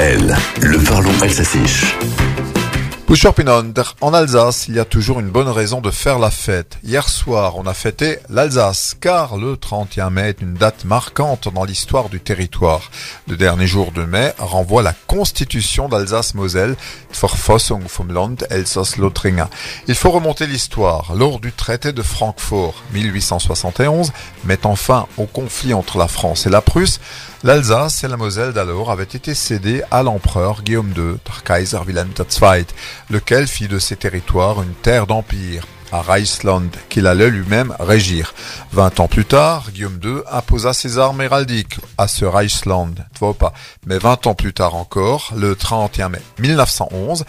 DWDL, le parlons alsacien. En Alsace, il y a toujours une bonne raison de faire la fête. Hier soir, on a fêté l'Alsace, car le 31 mai est une date marquante dans l'histoire du territoire. Le dernier jour de mai renvoie la constitution d'Alsace-Moselle, Verfassung vom Land Elsass-Lothringen. Il faut remonter l'histoire. Lors du traité de Francfort, 1871, mettant fin au conflit entre la France et la Prusse, l'Alsace et la Moselle d'alors avaient été cédées à l'empereur Guillaume II, Kaiser Wilhelm II lequel fit de ces territoires une terre d'empire à Reichsland, qu'il allait lui-même régir. Vingt ans plus tard, Guillaume II imposa ses armes héraldiques à ce Reichsland, mais vingt ans plus tard encore, le 31 mai 1911,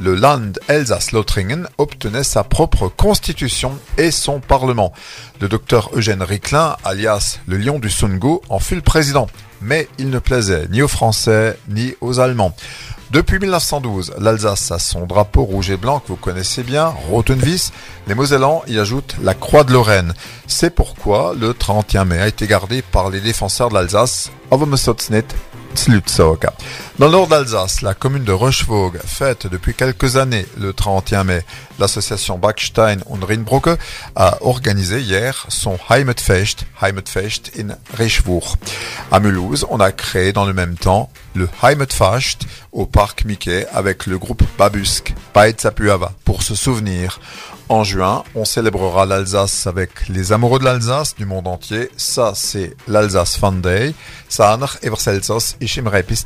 le Land Elsass-Lothringen obtenait sa propre constitution et son parlement. Le docteur Eugène Ricklin, alias le lion du Sungo, en fut le président, mais il ne plaisait ni aux Français ni aux Allemands. Depuis 1912, l'Alsace a son drapeau rouge et blanc que vous connaissez bien, Rotenvis. Les Mosellans y ajoutent la Croix de Lorraine. C'est pourquoi le 31 mai a été gardé par les défenseurs de l'Alsace, dans le nord d'Alsace, la commune de Rochevogue fête depuis quelques années le 31 mai. L'association Backstein und Rinbrücke a organisé hier son Heimatfest, Heimatfest in Richwourg. À Mulhouse, on a créé dans le même le Heimatfest au parc Mickey avec le groupe Babusk, Pour se souvenir. En juin, on célébrera l'Alsace avec les amoureux de l'Alsace du monde entier. Ça, c'est l'Alsace Fun Day. Sanach, Everselsos, Ishimrepis.